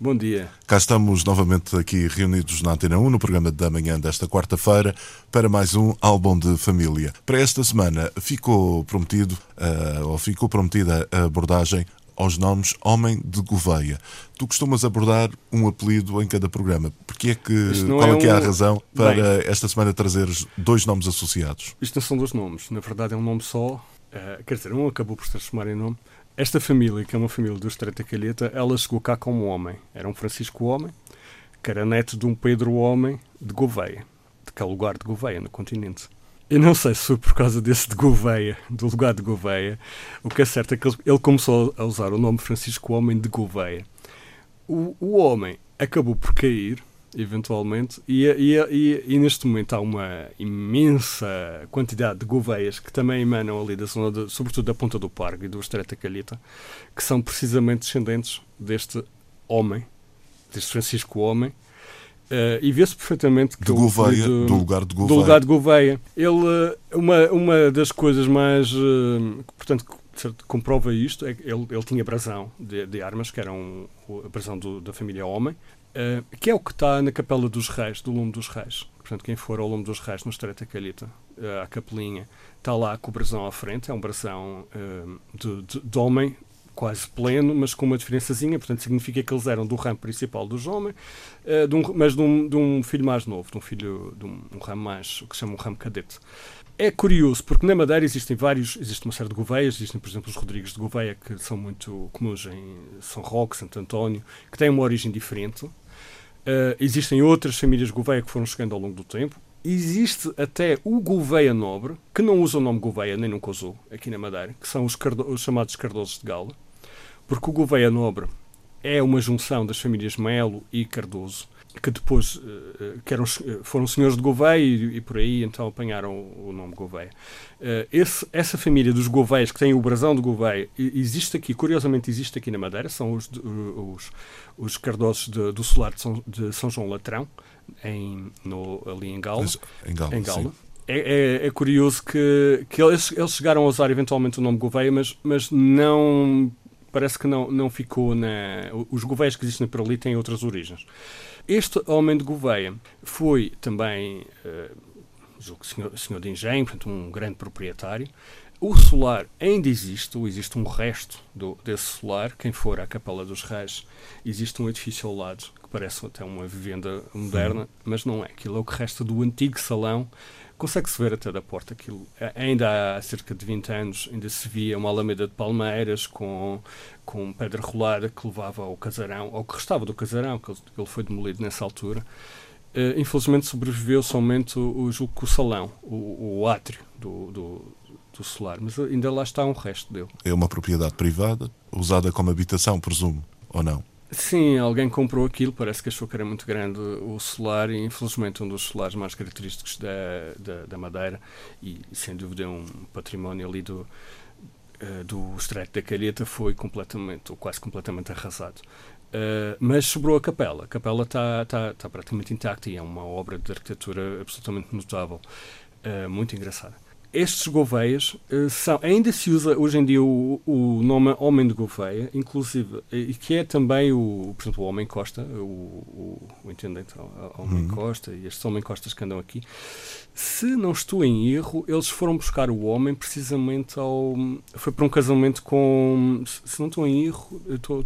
Bom dia. Cá estamos novamente aqui reunidos na Antena 1, no programa da manhã desta quarta-feira, para mais um álbum de família. Para esta semana ficou prometido, uh, ou ficou prometida a abordagem aos nomes Homem de Gouveia. Tu costumas abordar um apelido em cada programa. Porque é que, qual é, é, que é a razão para Bem, esta semana trazeres dois nomes associados? Isto não são dois nomes. Na verdade é um nome só. Uh, quer dizer, um acabou por se transformar em nome. Esta família, que é uma família do Estreito da Calheta, ela chegou cá como homem. Era um Francisco Homem, que era neto de um Pedro Homem de Gouveia, de que é lugar de Gouveia, no continente. Eu não sei se foi por causa desse de Gouveia, do lugar de Gouveia. O que é certo é que ele começou a usar o nome Francisco Homem de Gouveia. O, o homem acabou por cair eventualmente, e, e, e, e, neste momento há uma imensa quantidade de gouveias que também emanam ali da zona, de, sobretudo da Ponta do Pargo e do Estreito da Calheta, que são precisamente descendentes deste homem, deste Francisco Homem, Uh, e vê-se perfeitamente que de Gouveia, do, do, lugar de Gouveia. Do lugar de Gouveia. Ele, uma, uma das coisas mais, uh, portanto, comprova isto é que ele, ele tinha brasão de, de armas, que era um, a brasão do, da família Homem, Uh, que é o que está na Capela dos Reis, do Lume dos Reis. Portanto, quem for ao Lume dos Reis, no Estreito da Calheta, uh, à capelinha, está lá com o brasão à frente. É um brasão uh, de, de, de, homem, quase pleno, mas com uma diferençazinha. Portanto, significa que eles eram do ramo principal dos homens, de um, mas de um, de um, filho mais novo, de um filho de um, um ramo mais, o que se chama um ramo cadete. É curioso, porque na Madeira existem vários, existe uma série de Gouveias, existem, por exemplo, os Rodrigues de Gouveia, que são muito comuns em São Roque, Santo António, que têm uma origem diferente. Uh, existem outras famílias Gouveia que foram chegando ao longo do tempo. Existe até o Gouveia Nobre, que não usa o nome Gouveia, nem nunca usou, aqui na Madeira, que são os, os chamados Cardosos de Gala, porque o Gouveia Nobre é uma junção das famílias Melo e Cardoso, que depois uh, que eram, foram senhores de Gouveia e, e, por aí então apanharam o, nome Gouveia. Esse, essa família dos Gouveias, que tem o brasão de Gouveia, existe aqui, curiosamente existe aqui na Madeira, são os, os, os cardosos de, do solar de São, de São João Latrão, em, no, ali em Gala. Em Gala. É, é, é, curioso que, que eles, eles chegaram a usar eventualmente o nome Gouveia, mas, mas não parece que não, não ficou na. Os Gouveias que existem por ali têm outras origens. Este homem de Gouveia foi também, uh, senhor, senhor de engenho, portanto, um grande proprietário. O solar ainda existe, ou existe um resto do, desse solar. Quem for à Capela dos Reis, existe um edifício ao lado parece até uma vivenda moderna, mas não é. Aquilo é o que resta do antigo salão consegue-se ver até da porta aquilo. Ainda há cerca de 20 anos ainda se via uma alameda de palmeiras com, com pedra rolada que levava ao casarão, ou que restava do casarão, que ele foi demolido nessa altura. Uh, infelizmente sobreviveu somente o, o, o salão, o, o átrio do, do, do solar, mas ainda lá está um resto dele. É uma propriedade privada, usada como habitação, presumo, ou não? Sim, alguém comprou aquilo, parece que achou que era muito grande o solar e infelizmente um dos solares mais característicos da, da, da Madeira e sem dúvida um património ali do, uh, do Estreito da Calheta foi completamente, ou quase completamente arrasado. Uh, mas sobrou a capela. A capela está tá, tá praticamente intacta e é uma obra de arquitetura absolutamente notável, uh, muito engraçada estes Gouveias uh, são, ainda se usa hoje em dia o, o nome Homem de Gouveia, inclusive, e que é também o, por exemplo, o Homem Costa, o, o, o intendente Homem uhum. Costa e estes Homem Costas que andam aqui. Se não estou em erro, eles foram buscar o homem precisamente ao. Foi para um casamento com. Se não estou em erro, estou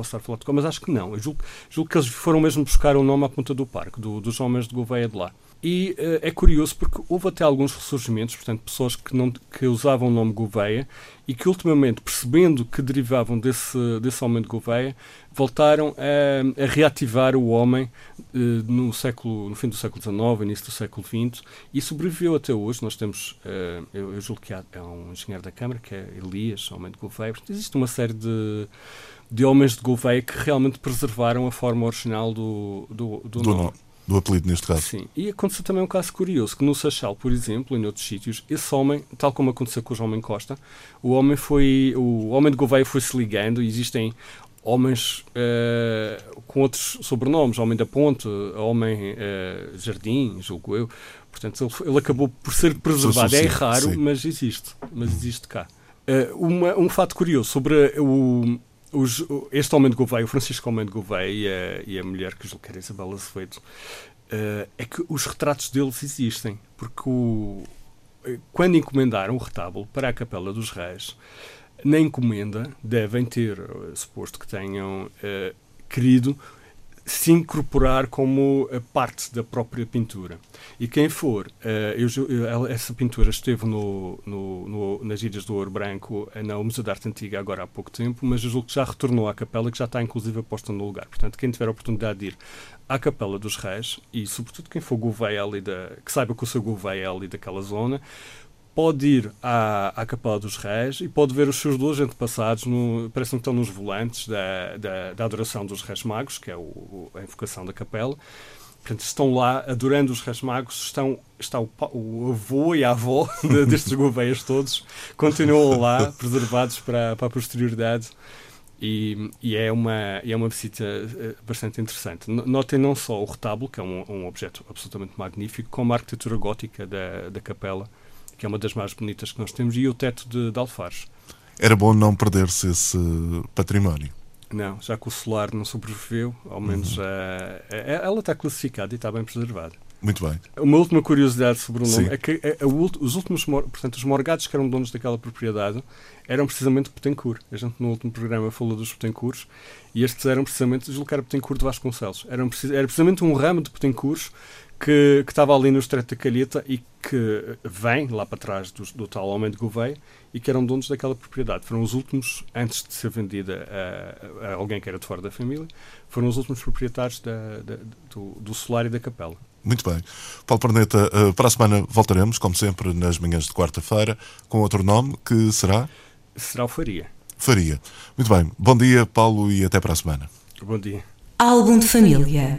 posso estar a falar de mas acho que não. Eu julgo, julgo que eles foram mesmo buscar o nome à ponta do parque, do, dos homens de Gouveia de lá. E uh, é curioso porque houve até alguns ressurgimentos, portanto, pessoas que, não, que usavam o nome Gouveia e que ultimamente, percebendo que derivavam desse, desse homem de Gouveia, voltaram a, a reativar o homem uh, no, século, no fim do século XIX, início do século XX, e sobreviveu até hoje. Nós temos, uh, eu, eu julgo que há, há, um engenheiro da Câmara, que é Elias, homem de Gouveia. Portanto, existe uma série de de homens de Gouveia que realmente preservaram a forma original do, do, do, do nome. Do apelido, neste caso. Sim. E aconteceu também um caso curioso, que no Seixal, por exemplo, e noutros sítios, esse homem, tal como aconteceu com o João Costa, o homem foi, o homem de Gouveia foi-se ligando, e existem homens uh, com outros sobrenomes, Homem da Ponte, Homem uh, Jardim, julgo eu. Portanto, ele, ele, acabou por ser preservado. É raro, sim. mas existe. Mas existe cá. Uh, uma, um fato curioso sobre o, os, este Homem de Gouveia, o Francisco Homem de Gouveia e a, mulher que julgo que era Isabela Acevedo, é que os retratos deles existem. Porque o, quando encomendaram o retábulo para a Capela dos Reis, na encomenda devem ter, uh, suposto que tenham uh, querido se incorporar como parte da própria pintura. E quem for, uh, eu, eu, essa pintura esteve no, no, no, nas Ilhas do Ouro Branco, uh, no Museu de Arte Antiga, agora há pouco tempo, mas eu julgo que já retornou à capela, que já está inclusive posta no lugar. Portanto, quem tiver a oportunidade de ir à Capela dos Reis, e sobretudo quem for Gouveia ali da, que saiba que o seu Gouveia é ali daquela zona, pode ir à, à Capela dos Reis e pode ver os seus dois antepassados, no, parece que estão nos volantes da, da, da, adoração dos Reis Magos, que é o, a invocação da capela. Portanto, estão lá adorando os Reis Magos, estão, está o, o avô e a avó destes gouveias todos, continuam lá, preservados para, para a posterioridade. E, e, é, uma, é uma visita eh, bastante interessante. Notem não só o retábulo, que é um, um objeto absolutamente magnífico, como a arquitetura gótica da, da capela, que é uma das mais bonitas que nós temos, e o teto de, de Alfares. Era bom não perder-se esse património. Não, já que o solar não sobreviveu, ao menos uhum. uh, ela está classificada e está bem preservada. Muito bem. Uma última curiosidade sobre o nome Sim. é que a, a, os últimos, portanto, os morgados que eram donos daquela propriedade eram precisamente Petencourt. A gente no último programa falou dos Petencourts e estes eram precisamente, era Petencourt de Vasconcelos. Eram, era precisamente um ramo de Petencourts que, que estava ali no Estreito da Calheta e que vem lá para trás do, do, tal homem de Gouveia e que eram donos daquela propriedade. Foram os últimos, antes de ser vendida a, a alguém que era de fora da família, foram os últimos proprietários da, da, do, do solar e da capela. Muito bem. Paulo Perneta, eh, para a semana voltaremos, como sempre, nas manhãs de quarta-feira, com outro nome, que será? Será o Faria. Faria. Muito bem. Bom dia, Paulo, e até para a semana. Bom dia. Álbum de família.